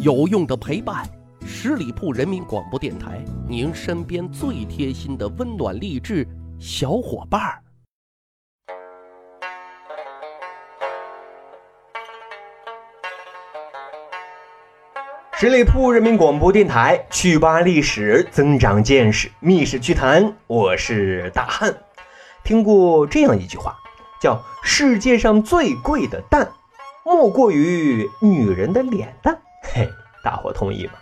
有用的陪伴，十里铺人民广播电台，您身边最贴心的温暖励志小伙伴儿。十里铺人民广播电台，趣吧历史，增长见识，密室趣谈。我是大汉。听过这样一句话，叫“世界上最贵的蛋，莫过于女人的脸蛋”。大伙同意吗？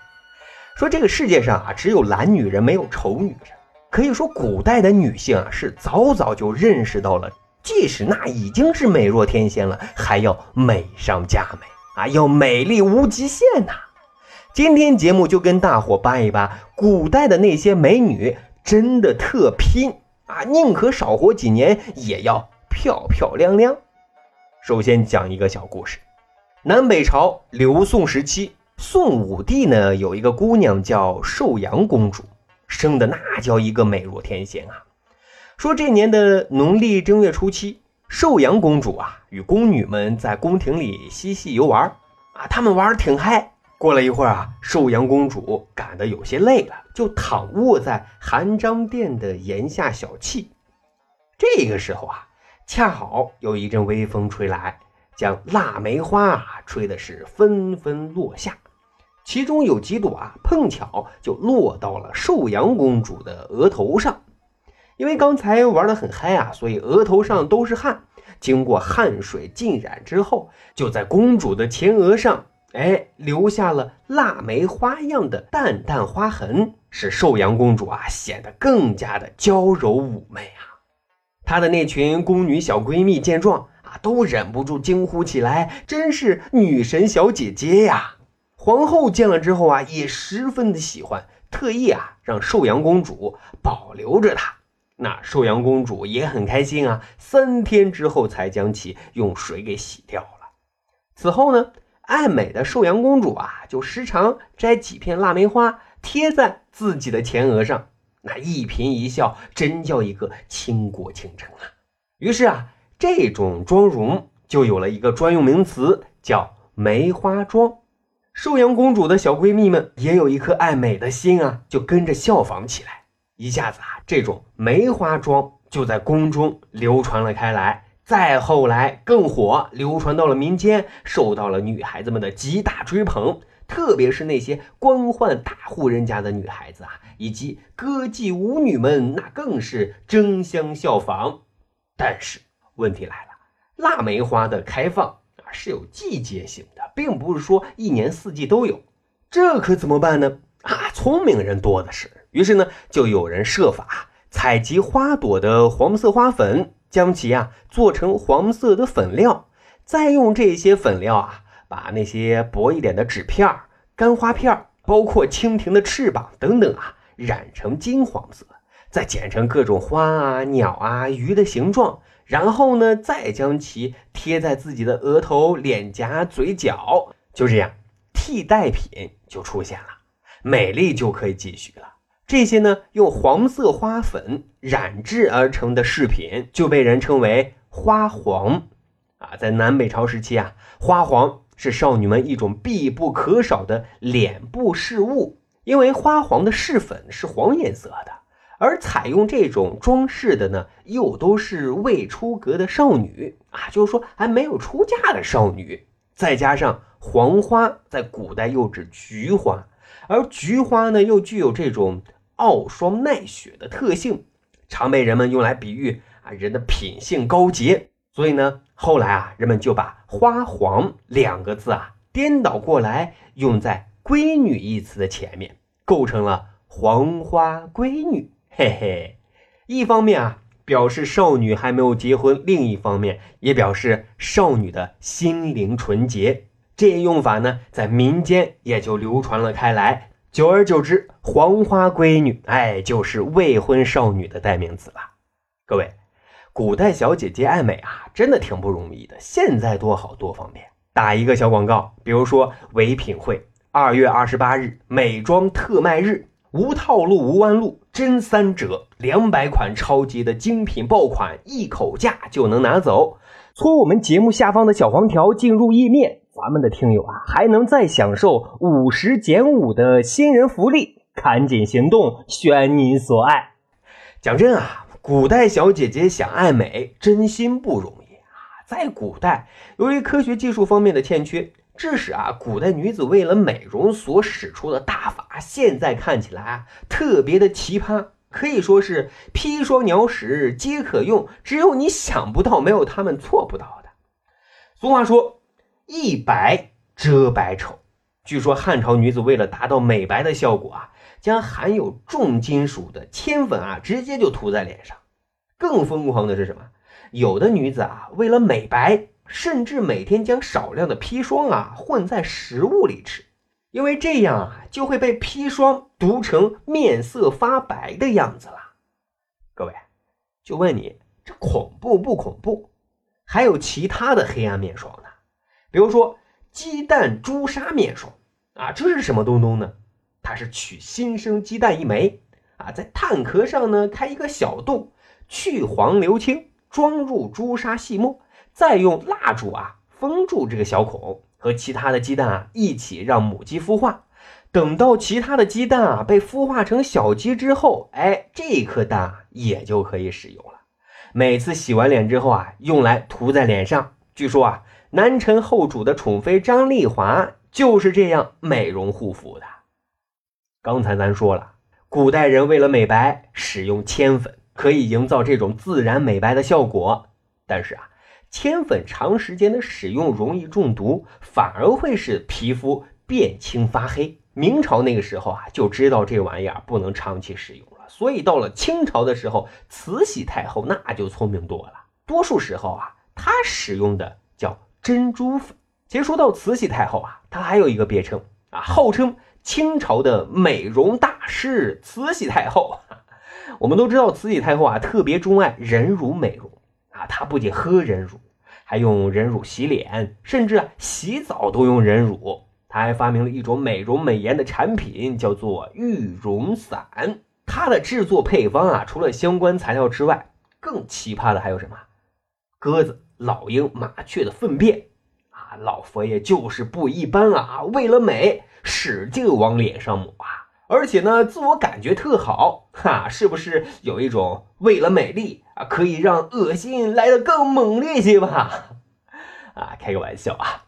说这个世界上啊，只有懒女人，没有丑女人。可以说，古代的女性啊，是早早就认识到了，即使那已经是美若天仙了，还要美上加美啊，要美丽无极限呐。今天节目就跟大伙扒一扒，古代的那些美女真的特拼啊，宁可少活几年，也要漂漂亮亮。首先讲一个小故事：南北朝刘宋时期，宋武帝呢有一个姑娘叫寿阳公主，生的那叫一个美若天仙啊。说这年的农历正月初七，寿阳公主啊与宫女们在宫廷里嬉戏游玩啊，他们玩的挺嗨。过了一会儿啊，寿阳公主赶得有些累了，就躺卧在含章殿的檐下小憩。这个时候啊，恰好有一阵微风吹来，将腊梅花啊吹的是纷纷落下，其中有几朵啊碰巧就落到了寿阳公主的额头上。因为刚才玩得很嗨啊，所以额头上都是汗。经过汗水浸染之后，就在公主的前额上。哎，留下了腊梅花样的淡淡花痕，使寿阳公主啊显得更加的娇柔妩媚啊。她的那群宫女小闺蜜见状啊，都忍不住惊呼起来：“真是女神小姐姐呀！”皇后见了之后啊，也十分的喜欢，特意啊让寿阳公主保留着她。那寿阳公主也很开心啊，三天之后才将其用水给洗掉了。此后呢？爱美的寿阳公主啊，就时常摘几片腊梅花贴在自己的前额上，那一颦一笑，真叫一个倾国倾城啊！于是啊，这种妆容就有了一个专用名词，叫梅花妆。寿阳公主的小闺蜜们也有一颗爱美的心啊，就跟着效仿起来。一下子啊，这种梅花妆就在宫中流传了开来。再后来更火，流传到了民间，受到了女孩子们的极大追捧。特别是那些官宦大户人家的女孩子啊，以及歌妓舞女们，那更是争相效仿。但是问题来了，腊梅花的开放是有季节性的，并不是说一年四季都有。这可怎么办呢？啊，聪明人多的是。于是呢，就有人设法采集花朵的黄色花粉。将其啊做成黄色的粉料，再用这些粉料啊把那些薄一点的纸片、干花片，包括蜻蜓的翅膀等等啊染成金黄色，再剪成各种花啊、鸟啊、鱼的形状，然后呢再将其贴在自己的额头、脸颊、嘴角，就这样，替代品就出现了，美丽就可以继续了。这些呢，用黄色花粉染制而成的饰品，就被人称为花黄。啊，在南北朝时期啊，花黄是少女们一种必不可少的脸部饰物。因为花黄的饰粉是黄颜色的，而采用这种装饰的呢，又都是未出阁的少女啊，就是说还没有出嫁的少女。再加上黄花在古代又指菊花，而菊花呢，又具有这种。傲霜耐雪的特性，常被人们用来比喻啊人的品性高洁。所以呢，后来啊，人们就把“花黄”两个字啊颠倒过来，用在“闺女”一词的前面，构成了“黄花闺女”。嘿嘿，一方面啊表示少女还没有结婚，另一方面也表示少女的心灵纯洁。这一用法呢，在民间也就流传了开来。久而久之，黄花闺女，哎，就是未婚少女的代名词了。各位，古代小姐姐爱美啊，真的挺不容易的。现在多好多方便，打一个小广告，比如说唯品会二月二十八日美妆特卖日，无套路无弯路，真三折，两百款超级的精品爆款，一口价就能拿走。搓我们节目下方的小黄条，进入页面。咱们的听友啊，还能再享受五十减五的新人福利，赶紧行动，选你所爱。讲真啊，古代小姐姐想爱美，真心不容易啊。在古代，由于科学技术方面的欠缺，致使啊，古代女子为了美容所使出的大法，现在看起来啊，特别的奇葩，可以说是砒霜鸟屎皆可用，只有你想不到，没有他们做不到的。俗话说。一白遮百丑，据说汉朝女子为了达到美白的效果啊，将含有重金属的铅粉啊直接就涂在脸上。更疯狂的是什么？有的女子啊为了美白，甚至每天将少量的砒霜啊混在食物里吃，因为这样啊就会被砒霜毒成面色发白的样子了。各位，就问你，这恐怖不恐怖？还有其他的黑暗面霜呢？比如说鸡蛋朱砂面霜啊，这是什么东东呢？它是取新生鸡蛋一枚啊，在蛋壳上呢开一个小洞，去黄留青，装入朱砂细末，再用蜡烛啊封住这个小孔，和其他的鸡蛋啊一起让母鸡孵化。等到其他的鸡蛋啊被孵化成小鸡之后，哎，这颗蛋啊也就可以使用了。每次洗完脸之后啊，用来涂在脸上。据说啊。南陈后主的宠妃张丽华就是这样美容护肤的。刚才咱说了，古代人为了美白使用铅粉，可以营造这种自然美白的效果。但是啊，铅粉长时间的使用容易中毒，反而会使皮肤变青发黑。明朝那个时候啊，就知道这玩意儿不能长期使用了，所以到了清朝的时候，慈禧太后那就聪明多了。多数时候啊，她使用的叫。珍珠粉。其实说到慈禧太后啊，她还有一个别称啊，号称清朝的美容大师慈禧太后。我们都知道慈禧太后啊，特别钟爱人乳美容啊，她不仅喝人乳，还用人乳洗脸，甚至洗澡都用人乳。他还发明了一种美容美颜的产品，叫做玉容散。它的制作配方啊，除了相关材料之外，更奇葩的还有什么？鸽子。老鹰、麻雀的粪便啊，老佛爷就是不一般啊！为了美，使劲往脸上抹啊，而且呢，自我感觉特好哈，是不是有一种为了美丽啊，可以让恶心来的更猛烈些吧？啊，开个玩笑啊！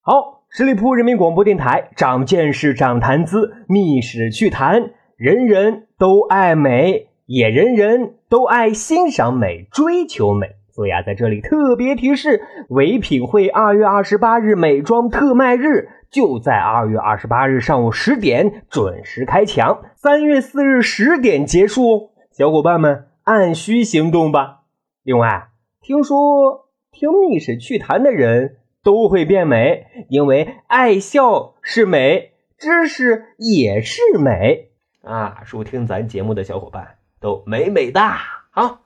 好，十里铺人民广播电台，长见识，长谈资，密史趣谈，人人都爱美，也人人都爱欣赏美，追求美。所以啊，在这里特别提示：唯品会二月二十八日美妆特卖日就在二月二十八日上午十点准时开抢，三月四日十点结束。小伙伴们按需行动吧！另外，听说听密室趣谈的人都会变美，因为爱笑是美，知识也是美啊！收听咱节目的小伙伴都美美哒，好。